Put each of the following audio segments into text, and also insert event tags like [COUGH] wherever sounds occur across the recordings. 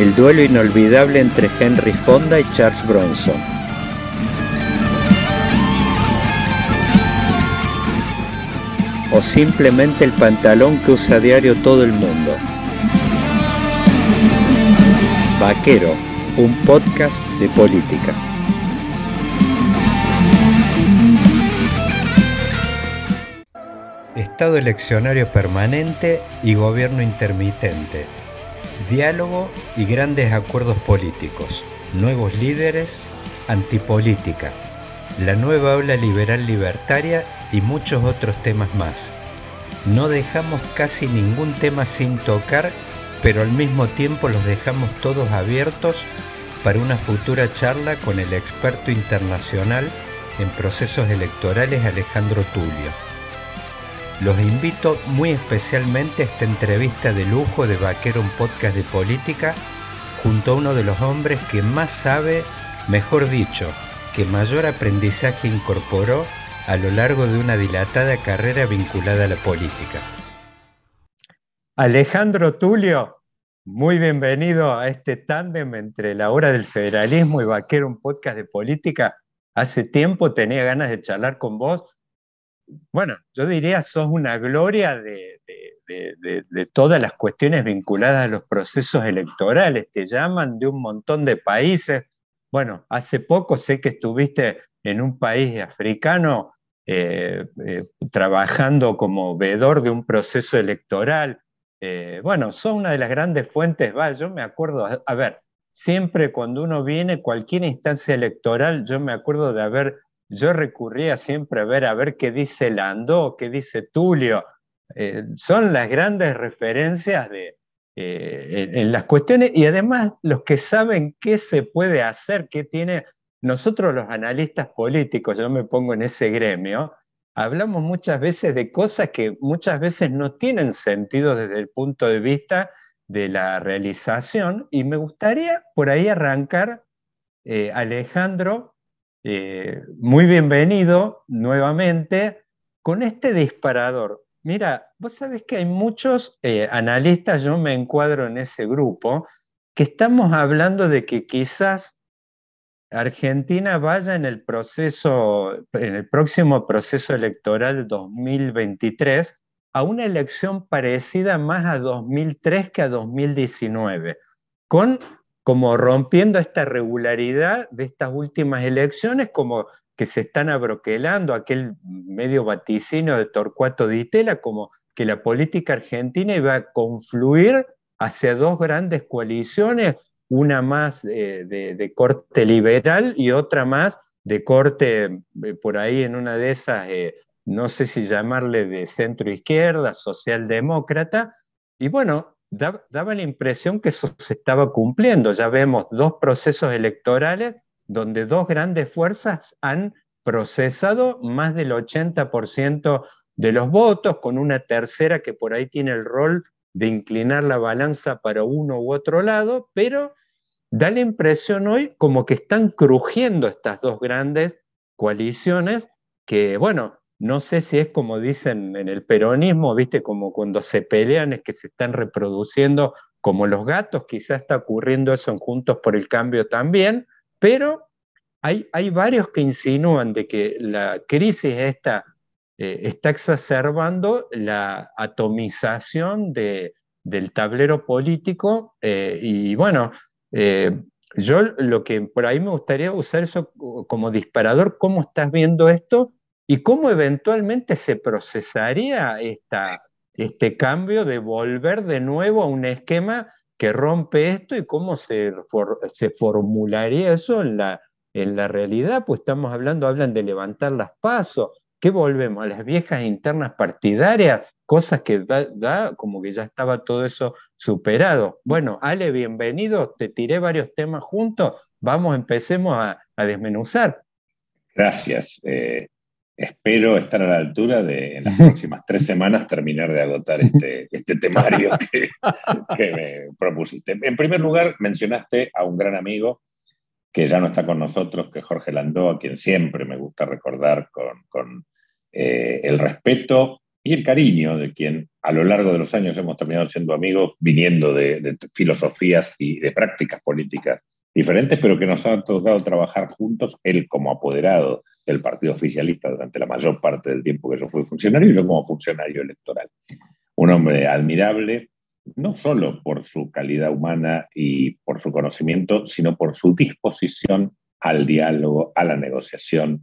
El duelo inolvidable entre Henry Fonda y Charles Bronson. O simplemente el pantalón que usa a diario todo el mundo. Vaquero, un podcast de política. Estado eleccionario permanente y gobierno intermitente. Diálogo y grandes acuerdos políticos. Nuevos líderes. Antipolítica. La nueva ola liberal libertaria y muchos otros temas más. No dejamos casi ningún tema sin tocar, pero al mismo tiempo los dejamos todos abiertos para una futura charla con el experto internacional en procesos electorales Alejandro Tulio. Los invito muy especialmente a esta entrevista de lujo de Vaquero, un podcast de política, junto a uno de los hombres que más sabe, mejor dicho, que mayor aprendizaje incorporó a lo largo de una dilatada carrera vinculada a la política. Alejandro Tulio, muy bienvenido a este tándem entre la hora del federalismo y Vaquero, un podcast de política. Hace tiempo tenía ganas de charlar con vos bueno, yo diría, sos una gloria de, todas las cuestiones vinculadas a los procesos electorales. Te llaman de un montón de países. Bueno, hace poco sé que estuviste en un país africano eh, eh, trabajando como veedor de un proceso electoral. Eh, bueno, son una de las grandes fuentes. Va, yo me acuerdo, a ver, siempre cuando uno viene, cualquier instancia electoral, yo me acuerdo de haber yo recurría siempre a ver, a ver qué dice Landó, qué dice Tulio. Eh, son las grandes referencias de, eh, en, las cuestiones y además los que saben qué se puede hacer, qué tiene. Nosotros los analistas políticos, yo me pongo en ese gremio, hablamos muchas veces de cosas que muchas veces no tienen sentido desde el punto de vista de la realización y me gustaría por ahí arrancar, eh, Alejandro, eh, muy bienvenido nuevamente con este disparador. Mira, vos sabés que hay muchos eh, analistas, yo me encuadro en ese grupo, que estamos hablando de que quizás Argentina vaya en el proceso, en el próximo proceso electoral 2023 a una elección parecida más a 2003 que a 2019, con como rompiendo esta regularidad de estas últimas elecciones, como que se están abroquelando aquel medio vaticino de Torcuato Di Tella, como que la política argentina iba a confluir hacia dos grandes coaliciones, una más eh, de, corte liberal y otra más de corte, eh, por ahí en una de esas, eh, no sé si llamarle de centro izquierda, socialdemócrata. Y bueno, daba la impresión que eso se estaba cumpliendo. Ya vemos dos procesos electorales donde dos grandes fuerzas han procesado más del 80% de los votos, con una tercera que por ahí tiene el rol de inclinar la balanza para uno u otro lado, pero da la impresión hoy como que están crujiendo estas dos grandes coaliciones que, bueno, no sé si es como dicen en el peronismo, viste, como cuando se pelean es que se están reproduciendo como los gatos, quizá está ocurriendo eso en Juntos por el Cambio también, pero hay, hay varios que insinúan de que la crisis esta eh, está exacerbando la atomización de, del tablero político eh, y bueno, eh, yo lo que por ahí me gustaría usar eso como disparador, ¿cómo estás viendo esto? Y cómo eventualmente se procesaría esta, este cambio de volver de nuevo a un esquema que rompe esto y cómo se, se formularía eso en la, en la realidad, pues estamos hablando, hablan de levantar las pasos, ¿Qué volvemos? ¿A las viejas internas partidarias? Cosas que da, como que ya estaba todo eso superado. Bueno, Ale, bienvenido. Te tiré varios temas juntos. Vamos, empecemos a, desmenuzar. Gracias. Eh, espero estar a la altura de en las [LAUGHS] próximas tres semanas terminar de agotar este, este temario [LAUGHS] que, me propusiste. En primer lugar, mencionaste a un gran amigo que ya no está con nosotros, que es Jorge Landó, a quien siempre me gusta recordar con, eh, el respeto y el cariño de quien a lo largo de los años hemos terminado siendo amigos, viniendo de, de filosofías y de prácticas políticas diferentes, pero que nos ha tocado trabajar juntos, él como apoderado del partido oficialista durante la mayor parte del tiempo que yo fui funcionario y yo como funcionario electoral. Un hombre admirable, no solo por su calidad humana y por su conocimiento, sino por su disposición al diálogo, a la negociación,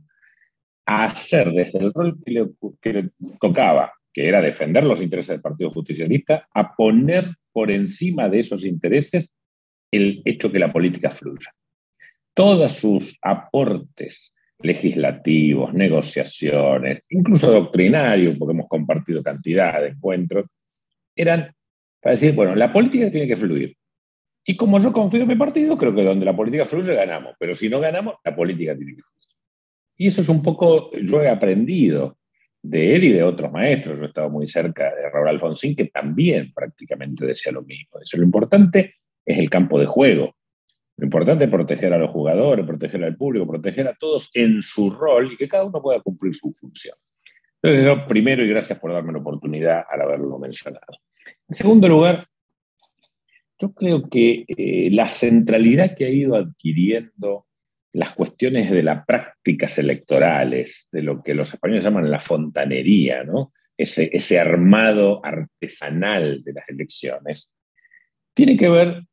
a hacer desde el rol que le, que le tocaba, que era defender los intereses del Partido Justicialista, a poner por encima de esos intereses el hecho que la política fluya. Todos sus aportes legislativos, negociaciones, incluso doctrinarios, porque hemos compartido cantidad de encuentros, eran para decir, bueno, la política tiene que fluir. Y como yo confío en mi partido, creo que donde la política fluye ganamos, pero si no ganamos, la política tiene que fluir. Y eso es un poco, yo he aprendido de él y de otros maestros. Yo he estado muy cerca de Raúl Alfonsín, que también prácticamente decía lo mismo. Eso lo importante es el campo de juego. Lo importante es proteger a los jugadores, proteger al público, proteger a todos en su rol y que cada uno pueda cumplir su función. Entonces, primero, y gracias por darme la oportunidad al haberlo mencionado. En segundo lugar, yo creo que eh, la centralidad que ha ido adquiriendo las cuestiones de las prácticas electorales, de lo que los españoles llaman la fontanería, ¿no? ese, ese armado artesanal de las elecciones, tiene que ver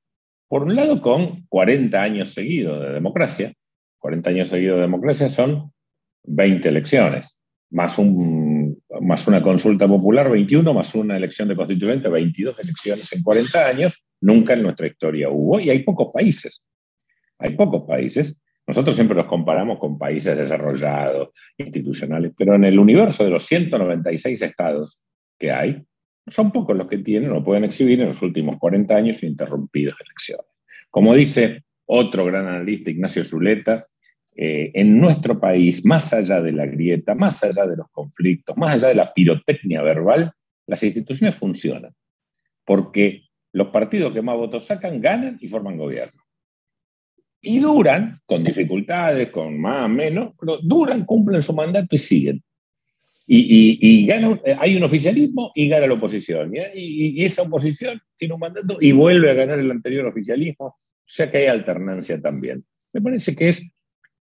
por un lado, con 40 años seguidos de democracia. 40 años seguidos de democracia son 20 elecciones, más, un, más una consulta popular, 21, más una elección de constituyente, 22 elecciones en 40 años. Nunca en nuestra historia hubo, y hay pocos países. Hay pocos países. Nosotros siempre los comparamos con países desarrollados, institucionales, pero en el universo de los 196 estados que hay, son pocos los que tienen o pueden exhibir en los últimos 40 años interrumpidas elecciones. Como dice otro gran analista, Ignacio Zuleta, eh, en nuestro país, más allá de la grieta, más allá de los conflictos, más allá de la pirotecnia verbal, las instituciones funcionan. Porque los partidos que más votos sacan ganan y forman gobierno. Y duran, con dificultades, con más o menos, pero duran, cumplen su mandato y siguen. Y, gana, eh, hay un oficialismo y gana la oposición. Y, esa oposición tiene un mandato y vuelve a ganar el anterior oficialismo. O sea que hay alternancia también. Me parece que es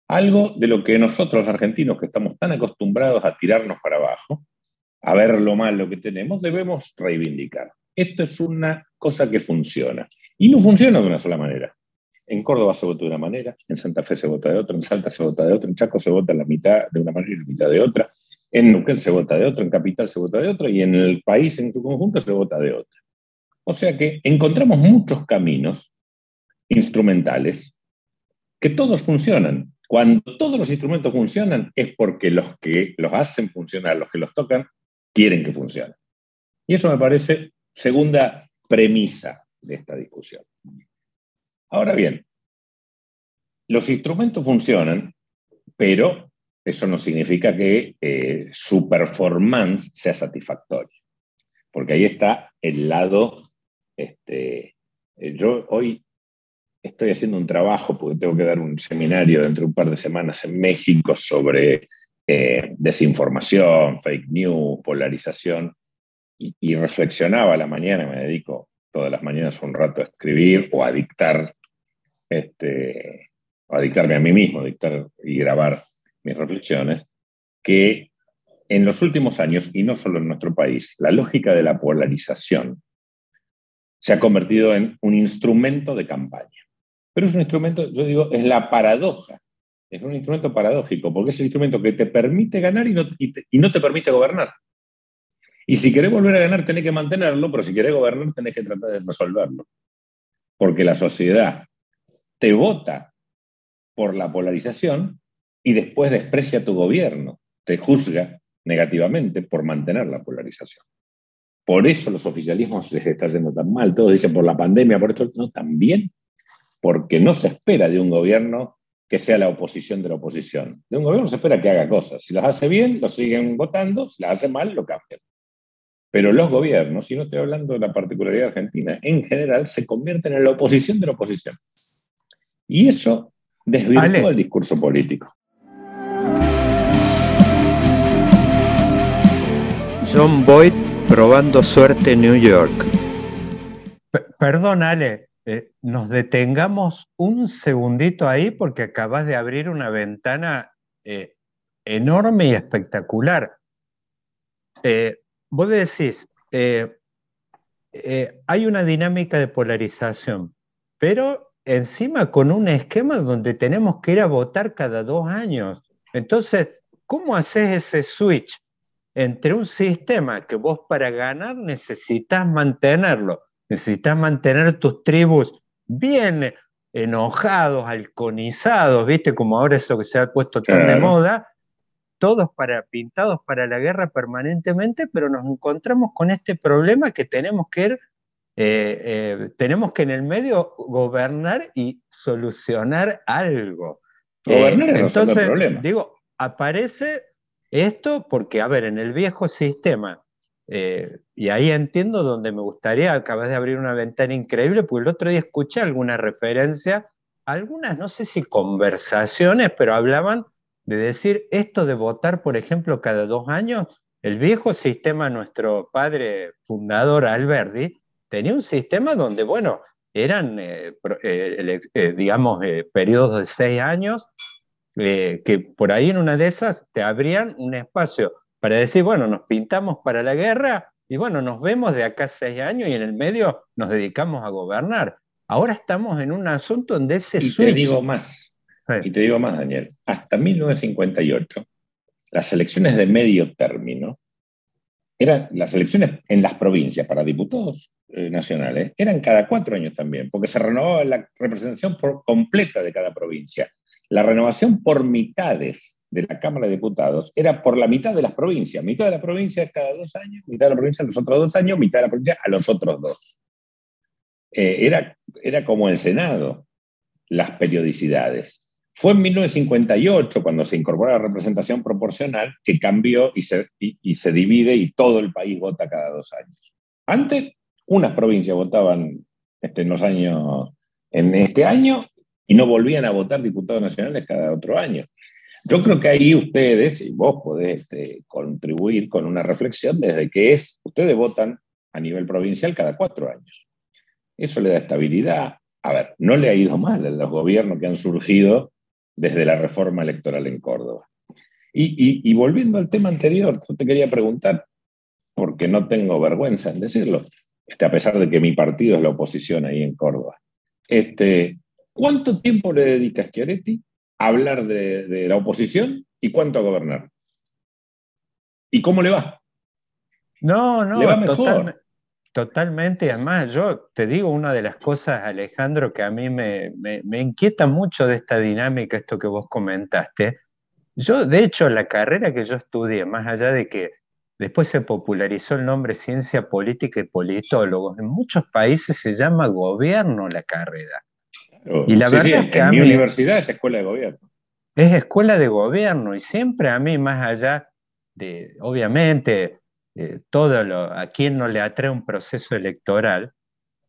algo de lo que nosotros argentinos, que estamos tan acostumbrados a tirarnos para abajo, a ver lo malo que tenemos, debemos reivindicar. Esto es una cosa que funciona. Y no funciona de una sola manera. En Córdoba se vota de una manera, en Santa Fe se vota de otra, en Salta se vota de otra, en Chaco se vota la mitad de una manera y la mitad de otra. En Neuquén se vota de otro, en Capital se vota de otro y en el país en su conjunto se vota de otro. O sea que encontramos muchos caminos instrumentales que todos funcionan. Cuando todos los instrumentos funcionan es porque los que los hacen funcionar, los que los tocan, quieren que funcionen. Y eso me parece segunda premisa de esta discusión. Ahora bien, los instrumentos funcionan, pero eso no significa que eh, su performance sea satisfactoria, porque ahí está el lado, este, eh, yo hoy estoy haciendo un trabajo, porque tengo que dar un seminario dentro de un par de semanas en México sobre eh, desinformación, fake news, polarización, y, reflexionaba a la mañana, me dedico todas las mañanas un rato a escribir o a dictar, este, a dictarme a mí mismo, dictar y grabar mis reflexiones, que en los últimos años, y no solo en nuestro país, la lógica de la polarización se ha convertido en un instrumento de campaña. Pero es un instrumento, yo digo, es la paradoja. Es un instrumento paradójico, porque es el instrumento que te permite ganar y no, y no te permite gobernar. Y si querés volver a ganar, tenés que mantenerlo, pero si querés gobernar, tenés que tratar de resolverlo. Porque la sociedad te vota por la polarización y después desprecia tu gobierno, te juzga negativamente por mantener la polarización. Por eso los oficialismos les está yendo tan mal. Todos dicen por la pandemia, por esto, no, también porque no se espera de un gobierno que sea la oposición de la oposición. De un gobierno se espera que haga cosas. Si las hace bien, lo siguen votando, si las hace mal, lo cambian. Pero los gobiernos, y no estoy hablando de la particularidad argentina, en general se convierten en la oposición de la oposición. Y eso desvirtúa el discurso político. John Boyd probando suerte en New York. perdón, Ale, eh, nos detengamos un segundito ahí porque acabas de abrir una ventana eh, enorme y espectacular. Eh, vos decís, hay una dinámica de polarización, pero encima con un esquema donde tenemos que ir a votar cada dos años. Entonces, ¿cómo haces ese switch entre un sistema que vos para ganar necesitas mantenerlo, necesitas mantener tus tribus bien enojados, halconizados, ¿viste? Como ahora eso que se ha puesto tan de moda, todos para, pintados para la guerra permanentemente, pero nos encontramos con este problema que tenemos que ir, eh, eh, tenemos que en el medio gobernar y solucionar algo. Gobernar es entonces, digo, aparece esto porque, a ver, en el viejo sistema, eh, y ahí entiendo donde me gustaría, acabas de abrir una ventana increíble, porque el otro día escuché alguna referencia, algunas, no sé si conversaciones, pero hablaban de decir esto de votar, por ejemplo, cada dos años. El viejo sistema, nuestro padre fundador Alberdi, tenía un sistema donde, bueno, eran, eh, eh, digamos, periodos de seis años eh, que por ahí en una de esas te abrían un espacio para decir, bueno, nos pintamos para la guerra y bueno, nos vemos de acá seis años y en el medio nos dedicamos a gobernar. Ahora estamos en un asunto donde ese y te digo más, y te digo más, Daniel, hasta 1958, las elecciones de medio término eran las elecciones en las provincias para diputados eh, nacionales, eran cada cuatro años también, porque se renovaba la representación por completa de cada provincia. La renovación por mitades de la Cámara de Diputados era por la mitad de las provincias. Mitad de la provincia cada dos años, mitad de la provincia a los otros dos años, mitad de la provincia a los otros dos. Eh, era, era como el Senado, las periodicidades. Fue en 1958, cuando se incorporó la representación proporcional, que cambió y se, y se divide y todo el país vota cada dos años. Antes, unas provincias votaban este, en los años, en este año, y no volvían a votar diputados nacionales cada otro año. Yo creo que ahí ustedes, y vos podés este, contribuir con una reflexión desde que es, ustedes votan a nivel provincial cada cuatro años. Eso le da estabilidad. A ver, no le ha ido mal a los gobiernos que han surgido desde la reforma electoral en Córdoba. Y, volviendo al tema anterior, yo te quería preguntar, porque no tengo vergüenza en decirlo, este, a pesar de que mi partido es la oposición ahí en Córdoba. Este, ¿Cuánto tiempo le dedica Schiaretti a hablar de, la oposición y cuánto a gobernar? ¿Y cómo le va? No, no, va totalmente. Además, yo te digo una de las cosas, Alejandro, que a mí me, inquieta mucho de esta dinámica, esto que vos comentaste. Yo, de hecho, la carrera que yo estudié, más allá de que después se popularizó el nombre ciencia política y politólogos, en muchos países se llama gobierno la carrera. Y la verdad es que a mi universidad es escuela de gobierno. Es escuela de gobierno y siempre a mí, más allá de, obviamente, eh, todo lo, a quien no le atrae un proceso electoral,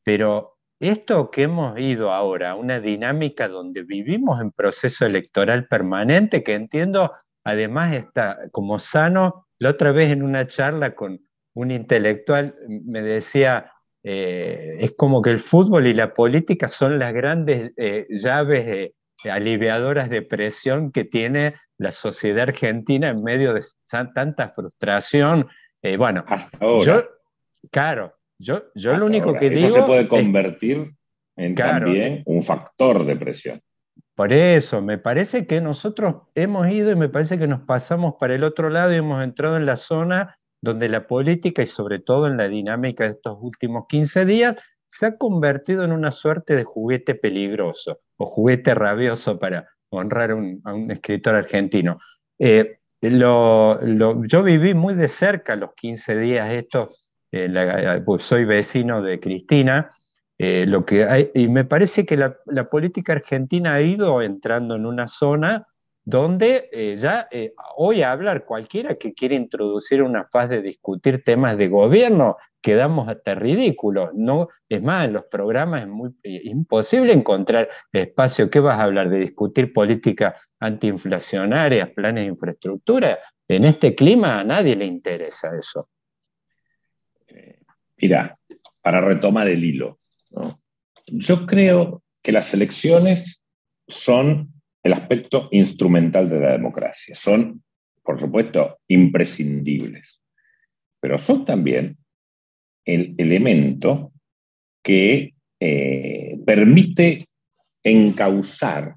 pero esto que hemos ido ahora, una dinámica donde vivimos en proceso electoral permanente, que entiendo además está como sano, la otra vez en una charla con un intelectual me decía, eh, es como que el fútbol y la política son las grandes eh, llaves aliviadoras de presión que tiene la sociedad argentina en medio de tanta frustración. Eh, bueno, hasta ahora. Yo, claro, yo, yo lo único que digo. Eso se puede convertir en también un factor de presión. Por eso, me parece que nosotros hemos ido y me parece que nos pasamos para el otro lado y hemos entrado en la zona donde la política y sobre todo en la dinámica de estos últimos 15 días se ha convertido en una suerte de juguete peligroso o juguete rabioso para honrar a un escritor argentino. Eh, yo viví muy de cerca los 15 días estos, pues soy vecino de Cristina, lo que y me parece que la, política argentina ha ido entrando en una zona donde eh, ya eh, hoy hablar cualquiera que quiere introducir una fase de discutir temas de gobierno, quedamos hasta ridículos. No, es más, en los programas es muy eh, imposible encontrar espacio. ¿Qué vas a hablar? ¿De discutir políticas antiinflacionarias, planes de infraestructura? En este clima a nadie le interesa eso. Mira, para retomar el hilo, yo creo que las elecciones son el aspecto instrumental de la democracia. Son, por supuesto, imprescindibles, pero son también el elemento que eh, permite encauzar,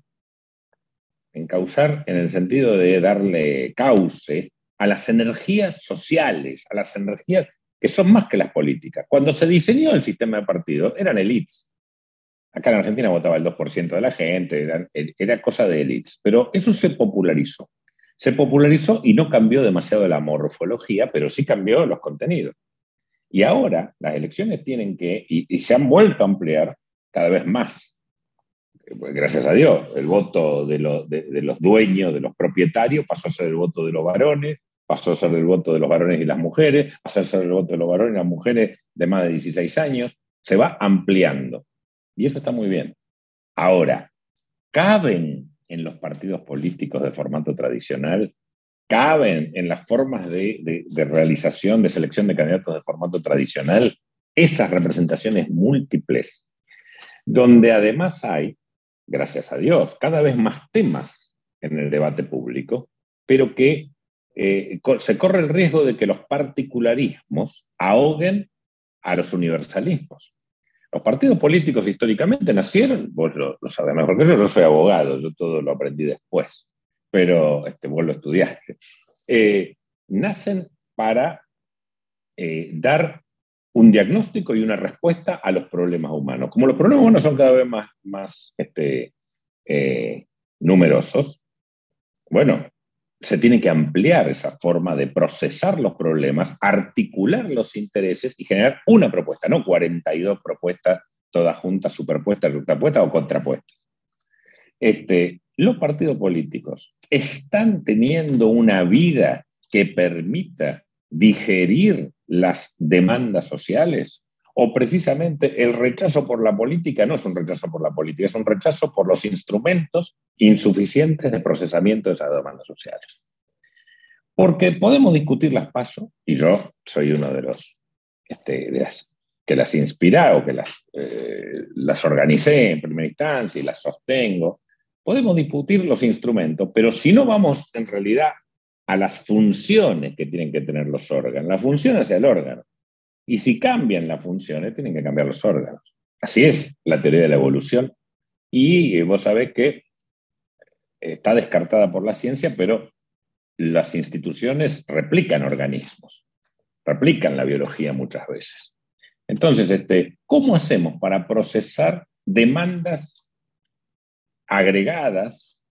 encauzar en el sentido de darle cauce a las energías sociales, a las energías que son más que las políticas. Cuando se diseñó el sistema de partidos, eran elites. Acá en Argentina votaba el 2% de la gente, era, cosa de élites, pero eso se popularizó. Se popularizó y no cambió demasiado la morfología, pero sí cambió los contenidos. Y ahora las elecciones tienen que, y, se han vuelto a ampliar cada vez más. Gracias a Dios, el voto de, de, los dueños, de los propietarios, pasó a ser el voto de los varones, pasó a ser el voto de los varones y las mujeres, pasó a ser el voto de los varones y las mujeres de más de 16 años. Se va ampliando. Y eso está muy bien. Ahora, ¿caben en los partidos políticos de formato tradicional? ¿Caben en las formas de, realización, de selección de candidatos de formato tradicional? Esas representaciones múltiples, donde además hay, gracias a Dios, cada vez más temas en el debate público, pero que eh, se corre el riesgo de que los particularismos ahoguen a los universalismos. Los partidos políticos históricamente nacieron, vos lo, sabés mejor que yo, yo soy abogado, yo todo lo aprendí después, pero este, vos lo estudiaste. Eh, nacen para eh, dar un diagnóstico y una respuesta a los problemas humanos. Como los problemas humanos son cada vez más, más este, eh, numerosos, bueno, se tiene que ampliar esa forma de procesar los problemas, articular los intereses y generar una propuesta, no 42 propuestas todas juntas, superpuestas, justapuestas o contrapuestas. Este, los partidos políticos están teniendo una vida que permita digerir las demandas sociales o precisamente el rechazo por la política no es un rechazo por la política, es un rechazo por los instrumentos insuficientes de procesamiento de esas demandas sociales. Porque podemos discutir las pasos, y yo soy uno de los este, que las inspira o que las, eh, las organicé en primera instancia y las sostengo. Podemos discutir los instrumentos, pero si no vamos en realidad a las funciones que tienen que tener los órganos, la función hacia el órgano, y si cambian las funciones, tienen que cambiar los órganos. Así es la teoría de la evolución. Y vos sabés que está descartada por la ciencia, pero las instituciones replican organismos, replican la biología muchas veces. Entonces, este, ¿cómo hacemos para procesar demandas agregadas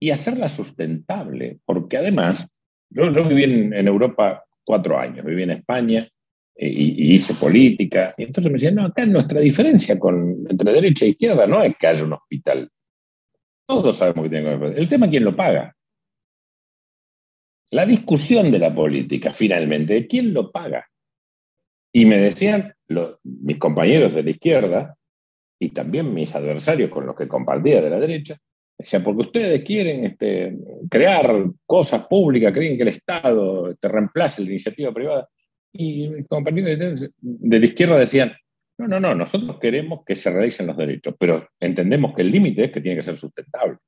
y hacerlas sustentable? Porque además, yo, viví en, Europa cuatro años, viví en España eh, y, hice política. Y entonces me decían, no, acá nuestra diferencia con, entre derecha e izquierda no es que haya un hospital. Todos sabemos que tiene que ver. El tema es quién lo paga. La discusión de la política, finalmente, ¿quién lo paga? Y me decían mis compañeros de la izquierda y también mis adversarios con los que compartía de la derecha, decían, porque ustedes quieren este, crear cosas públicas, creen que el Estado te reemplace la iniciativa privada. Y mis compañeros de, la izquierda decían, no, no, no, nosotros queremos que se realicen los derechos, pero entendemos que el límite es que tiene que ser sustentable,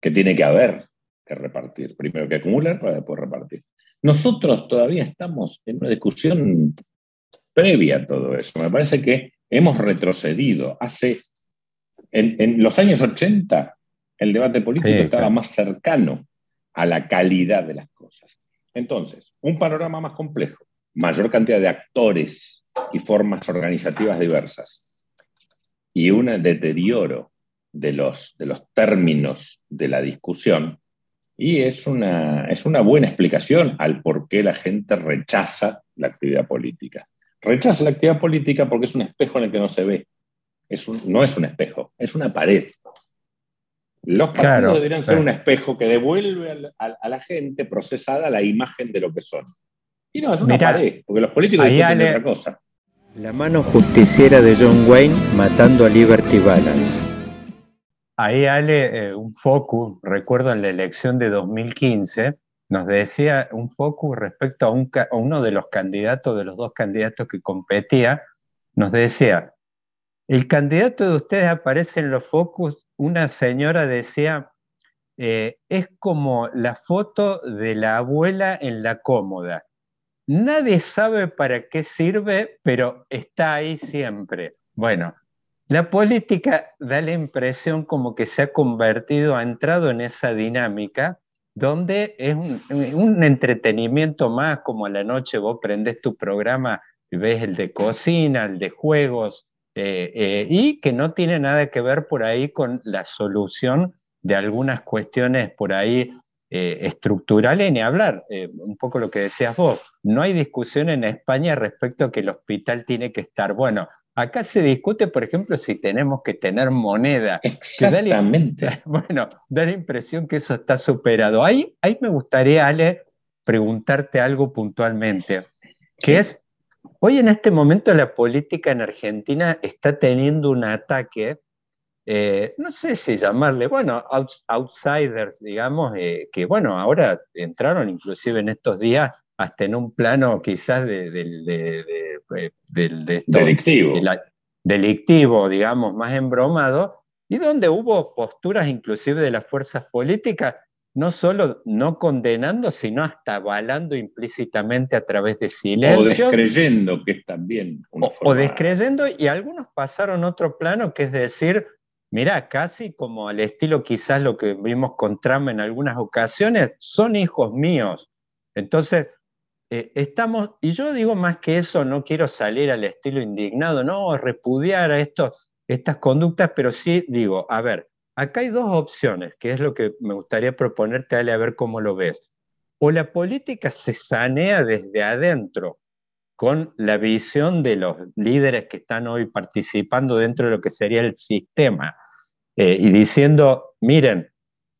que tiene que haber que repartir, primero que acumular para después repartir. Nosotros todavía estamos en una discusión previa a todo eso. Me parece que hemos retrocedido. Hace, en, los años 80, el debate político estaba más cercano a la calidad de las cosas. Entonces, un panorama más complejo, mayor cantidad de actores y formas organizativas diversas y un deterioro de los, de los términos de la discusión, Y es una, es una buena explicación al por qué la gente rechaza la actividad política. Rechaza la actividad política porque es un espejo en el que no se ve. Es no es un espejo, es una pared. Los partidos deberían ser un espejo que devuelve a la, gente procesada la imagen de lo que son. Y no, es una pared, porque los políticos discuten otra cosa. La mano justiciera de John Wayne matando a Liberty Balance. Ahí Ale, eh, un focus, recuerdo en la elección de 2015, nos decía un focus respecto a, uno de los candidatos, de los dos candidatos que competía, nos decía, el candidato de ustedes aparece en los focus, una señora decía, eh, es como la foto de la abuela en la cómoda. Nadie sabe para qué sirve, pero está ahí siempre. Bueno, la política da la impresión como que se ha convertido, ha entrado en esa dinámica donde es un, entretenimiento más, como a la noche vos prendes tu programa y ves el de cocina, el de juegos, eh, eh, y que no tiene nada que ver por ahí con la solución de algunas cuestiones por ahí eh, estructurales, ni hablar, un poco lo que decías vos, no hay discusión en España respecto a que el hospital tiene que estar, bueno, Acá se discute, por ejemplo, si tenemos que tener moneda. Exactamente. [LAUGHS] bueno, da la impresión que eso está superado. Ahí, ahí me gustaría, Ale, preguntarte algo puntualmente, que es, hoy en este momento la política en Argentina está teniendo un ataque, eh, no sé si llamarle, bueno, outsiders, digamos, eh, que bueno, ahora entraron inclusive en estos días hasta en un plano quizás de, eh, delictivo. delictivo, digamos, más embromado, y donde hubo posturas inclusive de las fuerzas políticas, no solo no condenando, sino hasta avalando implícitamente a través de silencio. O descreyendo, que es también una o, o descreyendo, y algunos pasaron otro plano, que es decir, mira, casi como al estilo quizás lo que vimos con Trump en algunas ocasiones, son hijos míos. Entonces, eh, estamos, y yo digo más que eso, no quiero salir al estilo indignado, no, repudiar a estos, estas conductas, pero sí digo, a ver, acá hay dos opciones, que es lo que me gustaría proponerte, Ale, a ver cómo lo ves. O la política se sanea desde adentro, con la visión de los líderes que están hoy participando dentro de lo que sería el sistema, eh, y diciendo, miren,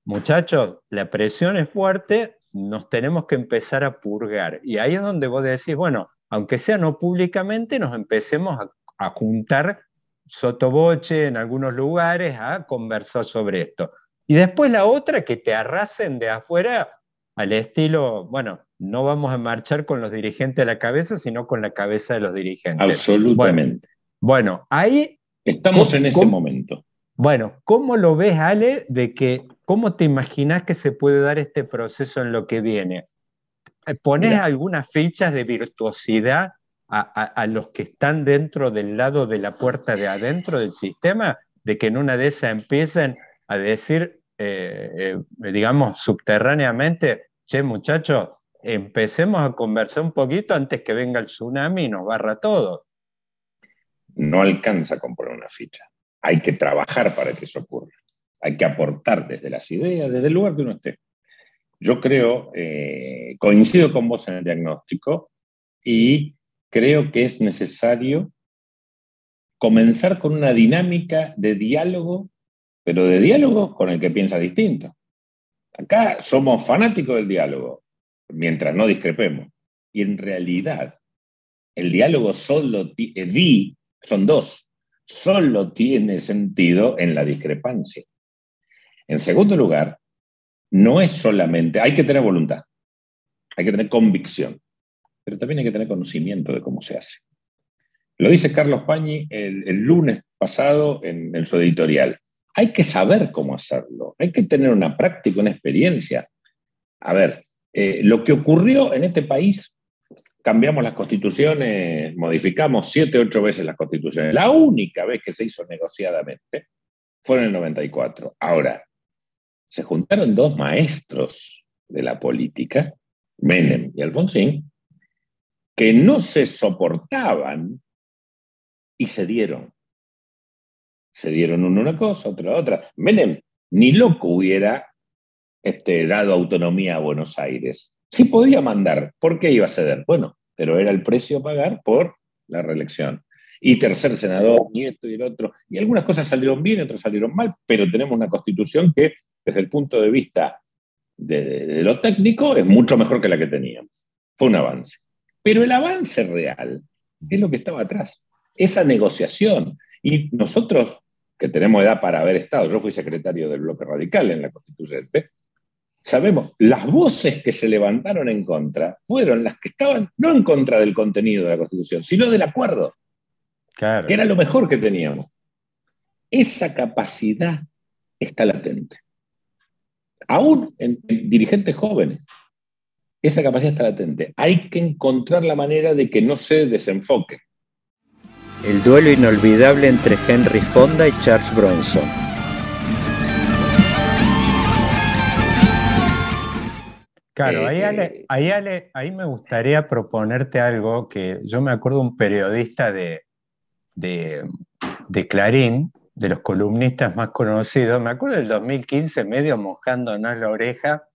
muchachos, la presión es fuerte, nos tenemos que empezar a purgar. Y ahí es donde vos decís, bueno, aunque sea no públicamente, nos empecemos a, juntar sotoboche en algunos lugares a conversar sobre esto. Y después la otra, que te arrasen de afuera al estilo, bueno, no vamos a marchar con los dirigentes a la cabeza, sino con la cabeza de los dirigentes. Absolutamente. Bueno, ahí... Estamos en ese momento. Bueno, ¿cómo lo ves, Ale, de que, cómo te imaginas que se puede dar este proceso en lo que viene? ¿Pones algunas fichas de virtuosidad a, los que están dentro del lado de la puerta de adentro del sistema? De que en una de esas empiecen a decir, eh, eh, digamos, subterráneamente, che, muchachos, empecemos a conversar un poquito antes que venga el tsunami y nos barra todo. No alcanza a comprar una ficha hay que trabajar para que eso ocurra. Hay que aportar desde las ideas, desde el lugar que uno esté. Yo creo, eh, coincido con vos en el diagnóstico y creo que es necesario comenzar con una dinámica de diálogo, pero de diálogo con el que piensa distinto. Acá somos fanáticos del diálogo, mientras no discrepemos. Y en realidad, el diálogo solo eh, son dos, solo tiene sentido en la discrepancia. En segundo lugar, no es solamente, hay que tener voluntad, hay que tener convicción, pero también hay que tener conocimiento de cómo se hace. Lo dice Carlos Pañi el, lunes pasado en, su editorial. Hay que saber cómo hacerlo, hay que tener una práctica, una experiencia. A ver, eh, lo que ocurrió en este país cambiamos las constituciones, modificamos siete, ocho veces las constituciones. La única vez que se hizo negociadamente fue en el 94. Ahora, se juntaron dos maestros de la política, Menem y Alfonsín, que no se soportaban y se dieron. Se dieron una cosa, otra otra. Menem ni loco hubiera este, dado autonomía a Buenos Aires. Sí podía mandar. ¿Por qué iba a ceder? Bueno, pero era el precio a pagar por la reelección. Y tercer senador, nieto y el otro. Y algunas cosas salieron bien, otras salieron mal, pero tenemos una constitución que, desde el punto de vista de, lo técnico, es mucho mejor que la que teníamos. Fue un avance. Pero el avance real es lo que estaba atrás. Esa negociación. Y nosotros, que tenemos edad para haber estado, yo fui secretario del bloque radical en la constituyente, sabemos, las voces que se levantaron en contra fueron las que estaban no en contra del contenido de la Constitución, sino del acuerdo, que era lo mejor que teníamos. Esa capacidad está latente. Aún en, dirigentes jóvenes, esa capacidad está latente. Hay que encontrar la manera de que no se desenfoque. El duelo inolvidable entre Henry Fonda y Charles Bronson. Claro, ahí, eh, eh, ahí, me gustaría proponerte algo que yo me acuerdo un periodista de, de, Clarín, de los columnistas más conocidos, me acuerdo del 2015, medio mojándonos la oreja,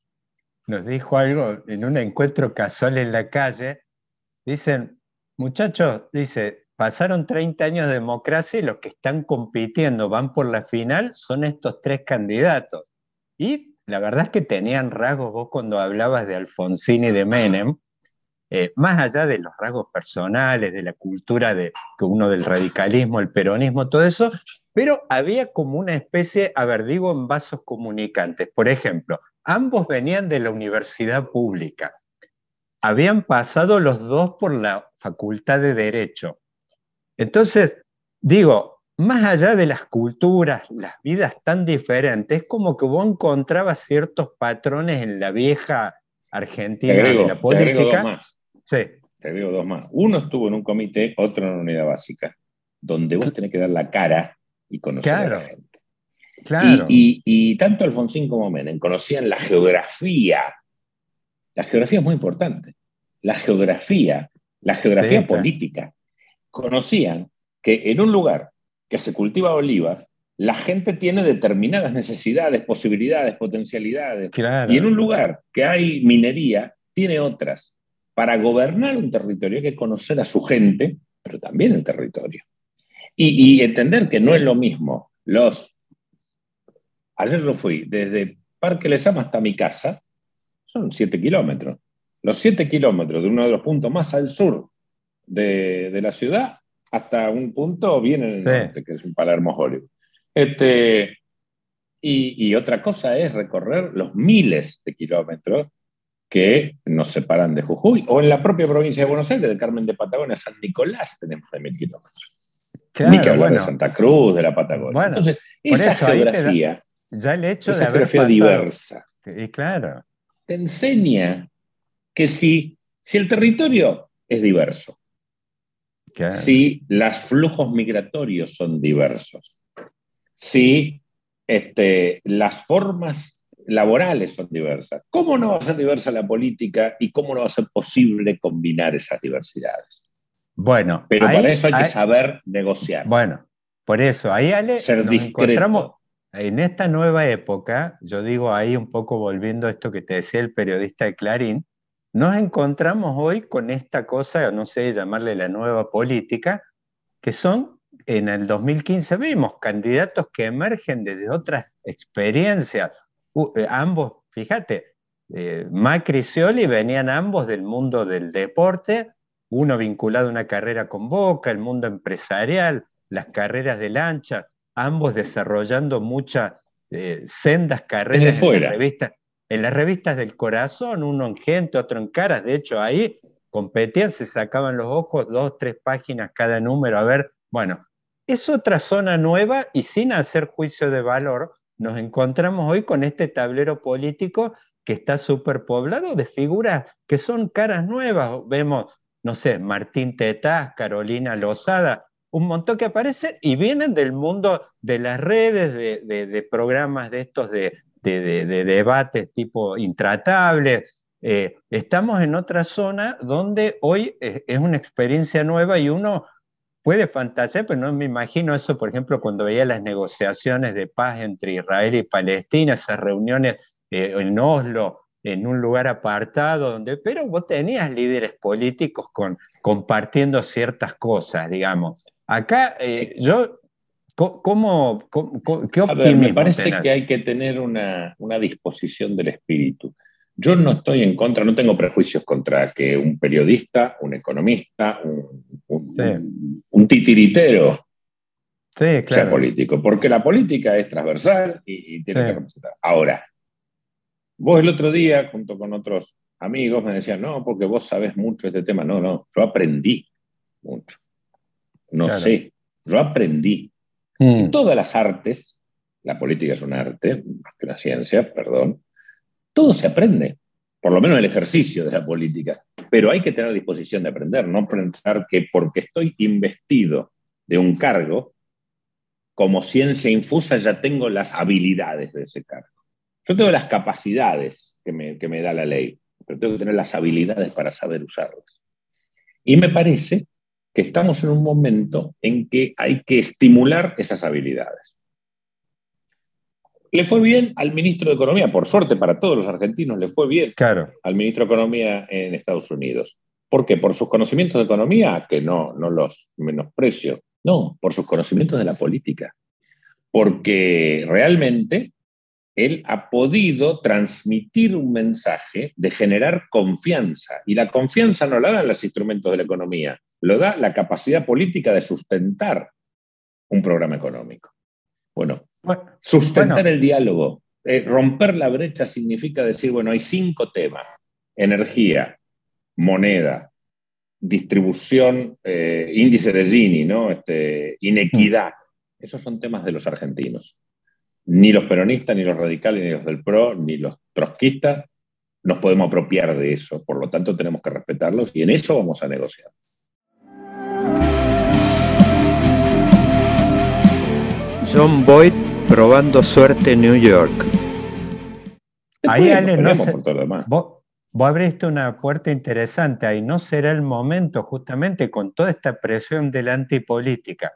nos dijo algo en un encuentro casual en la calle. Dicen, muchachos, dice, pasaron 30 años de democracia y los que están compitiendo, van por la final, son estos tres candidatos. Y la verdad es que tenían rasgos, vos cuando hablabas de Alfonsín y de Menem, eh, más allá de los rasgos personales, de la cultura de que uno del radicalismo, el peronismo, todo eso, pero había como una especie, a ver, digo en vasos comunicantes. Por ejemplo, ambos venían de la universidad pública. Habían pasado los dos por la facultad de Derecho. Entonces, digo, más allá de las culturas, las vidas tan diferentes, es como que vos encontrabas ciertos patrones en la vieja Argentina de la política. Te dos más. Sí. Te digo dos más. Uno estuvo en un comité, otro en una unidad básica, donde vos tenés que dar la cara y conocer a la gente. Claro. Y, tanto Alfonsín como Menem conocían la geografía. La geografía es muy importante. La geografía, la geografía política. Conocían que en un lugar que se cultiva oliva, la gente tiene determinadas necesidades, posibilidades, potencialidades. Y en un lugar que hay minería, tiene otras. Para gobernar un territorio hay que conocer a su gente, pero también el territorio. Y, entender que no es lo mismo los... Ayer lo fui, desde Parque Lesama hasta mi casa, son siete kilómetros. Los siete kilómetros de uno de los puntos más al sur de, de la ciudad hasta un punto viene en el norte, que es un Palermo Hollywood. Este, y, otra cosa es recorrer los miles de kilómetros que nos separan de Jujuy, o en la propia provincia de Buenos Aires, de Carmen de Patagonia, San Nicolás, tenemos de mil kilómetros. Ni que hablar de Santa Cruz, de la Patagonia. Entonces, esa geografía, ya el hecho esa de geografía diversa, y claro. te enseña que si, si el territorio es diverso, si los flujos migratorios son diversos, si este, las formas laborales son diversas. ¿Cómo no va a ser diversa la política y cómo no va a ser posible combinar esas diversidades? Bueno, pero para eso hay, que saber negociar. Bueno, por eso, ahí Ale, nos encontramos en esta nueva época, yo digo ahí un poco volviendo a esto que te decía el periodista de Clarín, nos encontramos hoy con esta cosa, no sé, llamarle la nueva política, que son, en el 2015 vimos candidatos que emergen desde otras experiencias, eh, ambos, fíjate, eh, Macri y Scioli venían ambos del mundo del deporte, uno vinculado a una carrera con Boca, el mundo empresarial, las carreras de lancha, ambos desarrollando muchas eh, sendas carreras en revistas en las revistas del corazón, uno en gente, otro en caras, de hecho ahí competían, se sacaban los ojos, dos, tres páginas cada número, a ver, bueno, es otra zona nueva y sin hacer juicio de valor, nos encontramos hoy con este tablero político que está superpoblado de figuras que son caras nuevas. Vemos, no sé, Martín Tetaz, Carolina Lozada, un montón que aparecen y vienen del mundo de las redes, de programas de estos de, de, debates tipo intratables. Eh, estamos en otra zona donde hoy es, una experiencia nueva y uno puede fantasear, pero no me imagino eso, por ejemplo, cuando veía las negociaciones de paz entre Israel y Palestina, esas reuniones eh, en Oslo, en un lugar apartado, donde, pero vos tenías líderes políticos con, compartiendo ciertas cosas, digamos. Acá eh, yo, ¿cómo, qué optimismo? me parece que hay que tener una, una disposición del espíritu. Yo no estoy en contra, no tengo prejuicios contra que un periodista, un economista, un, titiritero sea político, porque la política es transversal y, tiene que representar. Ahora, vos el otro día, junto con otros amigos, me decían, no, porque vos sabés mucho este tema. No, no, yo aprendí mucho. No sé, yo aprendí. Mm. todas las artes, la política es un arte, más que una ciencia, perdón, todo se aprende, por lo menos el ejercicio de la política, pero hay que tener disposición de aprender, no pensar que porque estoy investido de un cargo, como ciencia infusa ya tengo las habilidades de ese cargo. Yo tengo las capacidades que me, que me da la ley, pero tengo que tener las habilidades para saber usarlas. Y me parece que estamos en un momento en que hay que estimular esas habilidades. Le fue bien al ministro de Economía, por suerte para todos los argentinos, le fue bien claro. al ministro de Economía en Estados Unidos. ¿Por qué? Por sus conocimientos de economía, que no, no los menosprecio, no, por sus conocimientos de la política. Porque realmente él ha podido transmitir un mensaje de generar confianza. Y la confianza no la dan los instrumentos de la economía, lo da la capacidad política de sustentar un programa económico. Bueno, sustentar el diálogo, eh, romper la brecha significa decir, bueno, hay cinco temas, energía, moneda, distribución, eh, índice de Gini, ¿no? Este, inequidad. Esos son temas de los argentinos. Ni los peronistas, ni los radicales, ni los del PRO, ni los trotskistas nos podemos apropiar de eso. Por lo tanto, tenemos que respetarlos y en eso vamos a negociar. John Boyd probando suerte en New York. Ahí, Ale, no sé, vos, vos, abriste una puerta interesante ahí. ¿No será el momento, justamente con toda esta presión de la antipolítica,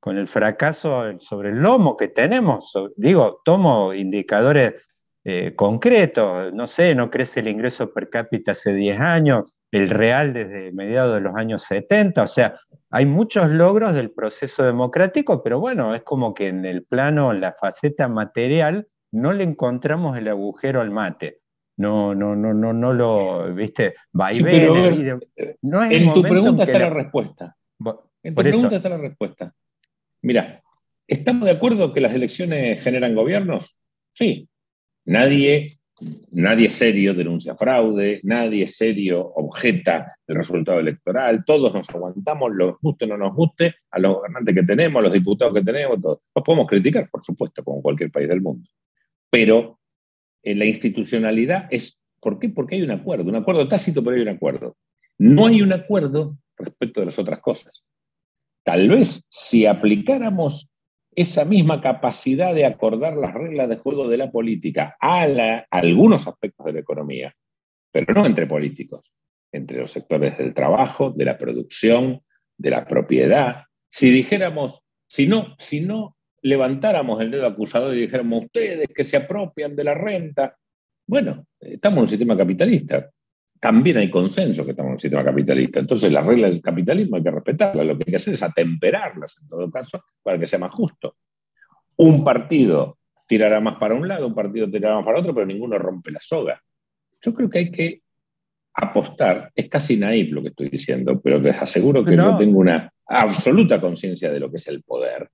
con el fracaso sobre el lomo que tenemos? Digo, tomo indicadores eh, concretos. No sé, no crece el ingreso per cápita hace 10 años, el real desde mediados de los años 70. O sea, hay muchos logros del proceso democrático, pero bueno, es como que en el plano, en la faceta material, no le encontramos el agujero al mate. No, no, no, no, no lo, viste, va y viene. no en tu pregunta está la, respuesta. En tu pregunta está la respuesta. Mira, ¿estamos de acuerdo que las elecciones generan gobiernos? Sí. Nadie nadie serio denuncia fraude, nadie serio objeta el resultado electoral, todos nos aguantamos, nos guste o no nos guste, a los gobernantes que tenemos, a los diputados que tenemos, todos. Los podemos criticar, por supuesto, como cualquier país del mundo. Pero en la institucionalidad es, ¿por qué? Porque hay un acuerdo, un acuerdo tácito, pero hay un acuerdo. No hay un acuerdo respecto de las otras cosas. Tal vez si aplicáramos esa misma capacidad de acordar las reglas de juego de la política a, algunos aspectos de la economía, pero no entre políticos, entre los sectores del trabajo, de la producción, de la propiedad. Si dijéramos, si no, si no levantáramos el dedo acusador y dijéramos ustedes que se apropian de la renta, bueno, estamos en un sistema capitalista también hay consenso que estamos en un sistema capitalista. Entonces, las reglas del capitalismo hay que respetarlas. Lo que hay que hacer es atemperarlas, en todo caso, para que sea más justo. Un partido tirará más para un lado, un partido tirará más para otro, pero ninguno rompe la soga. Yo creo que hay que apostar, es casi naif lo que estoy diciendo, pero les aseguro que yo tengo una absoluta conciencia de lo que es el poder,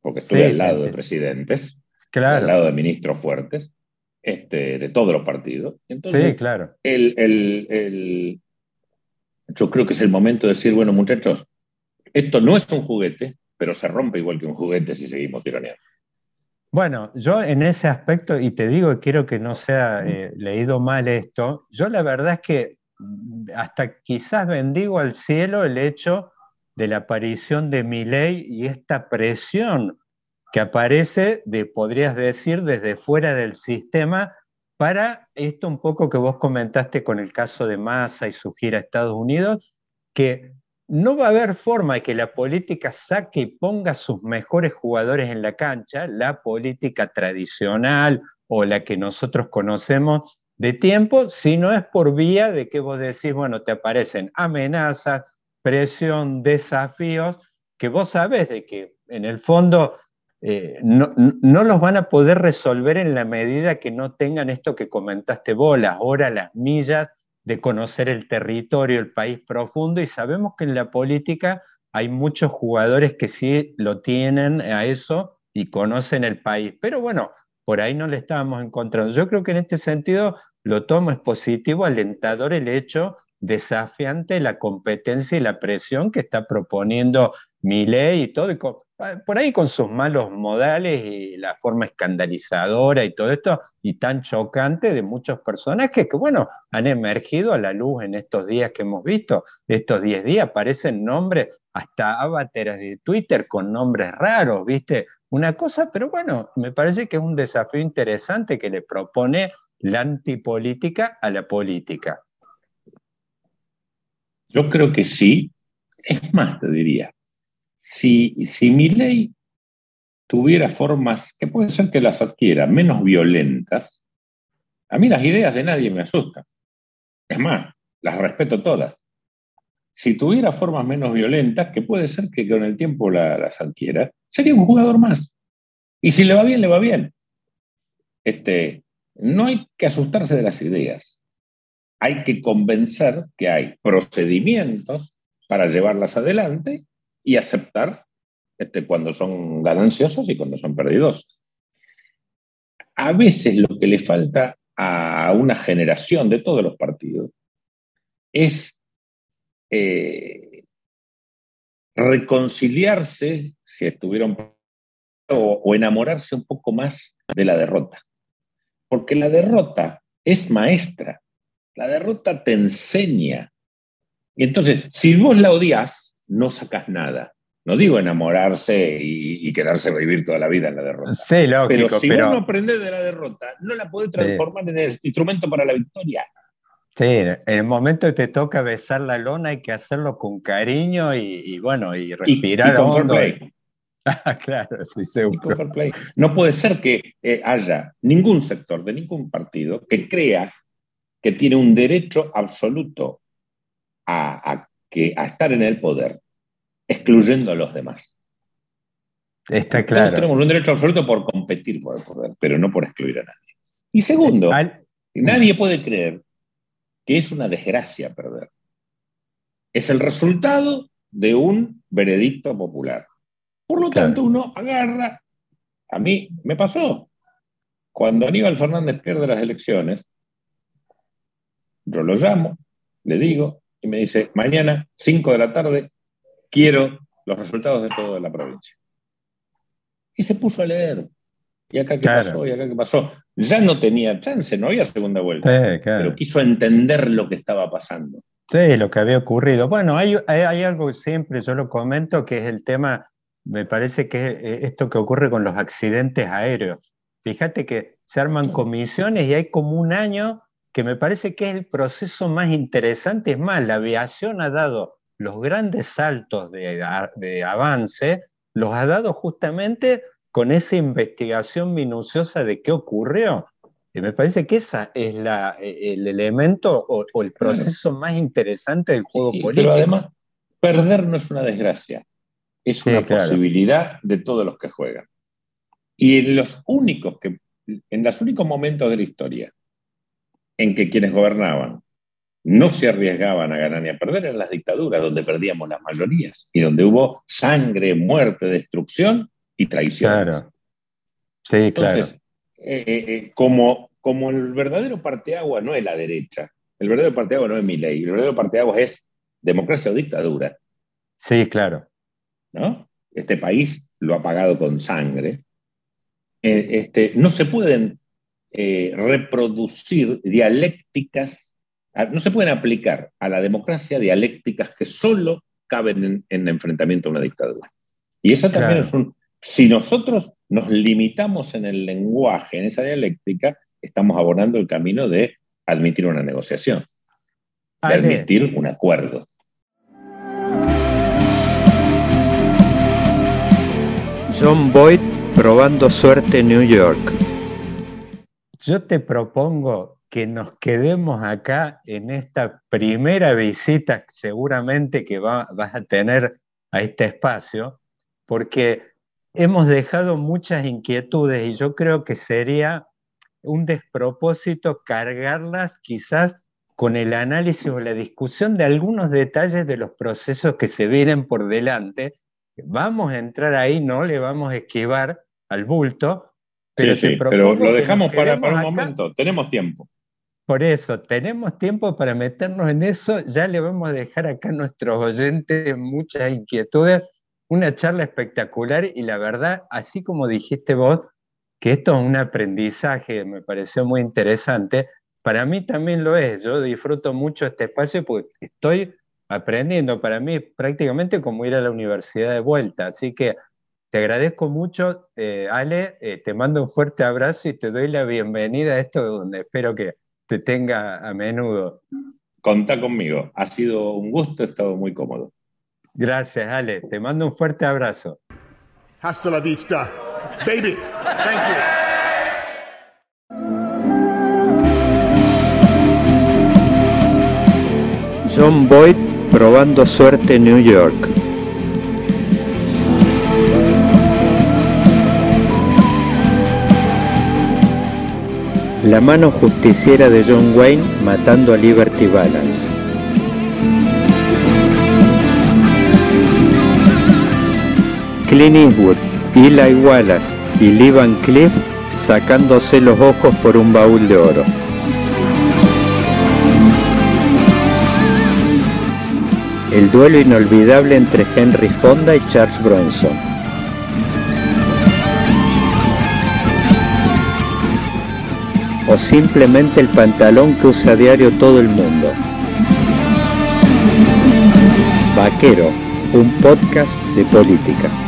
porque estoy al lado de presidentes, al lado de ministros fuertes, este, de todos los partidos. sí, claro. El, yo creo que es el momento de decir, bueno, muchachos, esto no es un juguete, pero se rompe igual que un juguete si seguimos tiraneando. Bueno, yo en ese aspecto, y te digo, quiero que no sea eh, leído mal esto, yo la verdad es que hasta quizás bendigo al cielo el hecho de la aparición de mi ley y esta presión que aparece, de, podrías decir, desde fuera del sistema para esto un poco que vos comentaste con el caso de Massa y su gira a Estados Unidos, que no va a haber forma de que la política saque y ponga sus mejores jugadores en la cancha, la política tradicional o la que nosotros conocemos de tiempo, sino es por vía de que vos decís, bueno, te aparecen amenazas, presión, desafíos, que vos sabés de que en el fondo eh, no, los van a poder resolver en la medida que no tengan esto que comentaste vos, las horas, las millas de conocer el territorio, el país profundo, y sabemos que en la política hay muchos jugadores que sí lo tienen a eso y conocen el país. Pero bueno, por ahí no le estábamos encontrando. Yo creo que en este sentido lo tomo es positivo, alentador el hecho desafiante la competencia y la presión que está proponiendo mi ley y todo, por ahí con sus malos modales y la forma escandalizadora y todo esto, y tan chocante de muchos personajes que, bueno, han emergido a la luz en estos días que hemos visto. Estos 10 días aparecen nombres, hasta avatares de Twitter con nombres raros, ¿viste? Una cosa, pero bueno, me parece que es un desafío interesante que le propone la antipolítica a la política. Yo creo que sí. Es más, te diría, si, si mi ley tuviera formas, que puede ser que las adquiera, menos violentas, a mí las ideas de nadie me asustan. Es más, las respeto todas. Si tuviera formas menos violentas, que puede ser que con el tiempo las adquiera, sería un jugador más. Y si le va bien, le va bien. Este, no hay que asustarse de las ideas. Hay que convencer que hay procedimientos para llevarlas adelante y aceptar este, cuando son gananciosos y cuando son perdidos. A veces lo que le falta a una generación de todos los partidos es eh, reconciliarse, si estuvieron, o enamorarse un poco más de la derrota porque la derrota es maestra, la derrota te enseña. Y entonces, si vos la odias, no sacas nada. No digo enamorarse y, quedarse a vivir toda la vida en la derrota. Sí, lógico, pero si vos no aprendes de la derrota, no la podés transformar en el instrumento para la victoria. Sí, en el momento que te toca besar la lona hay que hacerlo con cariño y, bueno, y respirar y, hondo. [LAUGHS] claro, sí, seguro. No puede ser que eh, haya ningún sector de ningún partido que crea que tiene un derecho absoluto a, que, a estar en el poder, excluyendo a los demás. Está claro. tenemos un derecho absoluto por competir por el poder, pero no por excluir a nadie. Y segundo, nadie puede creer que es una desgracia perder. Es el resultado de un veredicto popular. Por lo tanto, uno agarra. A mí me pasó. Cuando Aníbal Fernández pierde las elecciones, yo lo llamo, le digo, y me dice, mañana, 5 de la tarde, quiero los resultados de toda la provincia. Y se puso a leer. Y acá qué pasó, y acá qué pasó. Ya no tenía chance, no había segunda vuelta. Pero quiso entender lo que estaba pasando. Sí, lo que había ocurrido. Bueno, hay, hay, algo siempre, yo lo comento, que es el tema me parece que eh, esto que ocurre con los accidentes aéreos. Fíjate que se arman comisiones y hay como un año que me parece que es el proceso más interesante. Es más, la aviación ha dado los grandes saltos de, de avance, los ha dado justamente con esa investigación minuciosa de qué ocurrió. Y me parece que ese es la, e, el elemento o, el proceso más interesante del juego político. Pero además, perder no es una desgracia es una posibilidad de todos los que juegan. Y en los únicos que, en los únicos momentos de la historia en que quienes gobernaban no se arriesgaban a ganar ni a perder eran las dictaduras, donde perdíamos las mayorías y donde hubo sangre, muerte, destrucción y traición. Claro. Sí, Entonces, claro. Eh, eh, como, como el verdadero parteagua no es la derecha, el verdadero parteagua no es mi ley, el verdadero parteagua es democracia o dictadura. Sí, claro. Este país lo ha pagado con sangre. Eh, este, no se pueden eh, reproducir dialécticas, no se pueden aplicar a la democracia dialécticas que solo caben en, en enfrentamiento a una dictadura. Y eso también es un... Si nosotros nos limitamos en el lenguaje, en esa dialéctica, estamos abonando el camino de admitir una negociación, de admitir un acuerdo. John Boyd probando suerte en New York. Yo te propongo que nos quedemos acá en esta primera visita seguramente que vas a tener a este espacio, porque hemos dejado muchas inquietudes y yo creo que sería un despropósito cargarlas quizás con el análisis o la discusión de algunos detalles de los procesos que se vienen por delante. Vamos a entrar ahí, no le vamos a esquivar al bulto, pero, sí, pero lo dejamos para, un momento, tenemos tiempo. Por eso, tenemos tiempo para meternos en eso, ya le vamos a dejar acá a nuestros oyentes muchas inquietudes, una charla espectacular y la verdad, así como dijiste vos, que esto es un aprendizaje, me pareció muy interesante, para mí también lo es, yo disfruto mucho este espacio porque estoy aprendiendo, para mí prácticamente como ir a la universidad de vuelta, así que te agradezco mucho, eh, Ale, eh, te mando un fuerte abrazo y te doy la bienvenida a esto donde espero que te tenga a menudo. Contá conmigo, ha sido un gusto, he estado muy cómodo. Gracias, Ale, te mando un fuerte abrazo. Hasta la vista, baby. Thank you. John Boyd probando suerte en New York. La mano justiciera de John Wayne matando a Liberty Balance. Clint Eastwood, Eli Wallace y Lee Van Cliff sacándose los ojos por un baúl de oro. El duelo inolvidable entre Henry Fonda y Charles Bronson. Simplemente el pantalón que usa a diario todo el mundo. Vaquero, un podcast de política.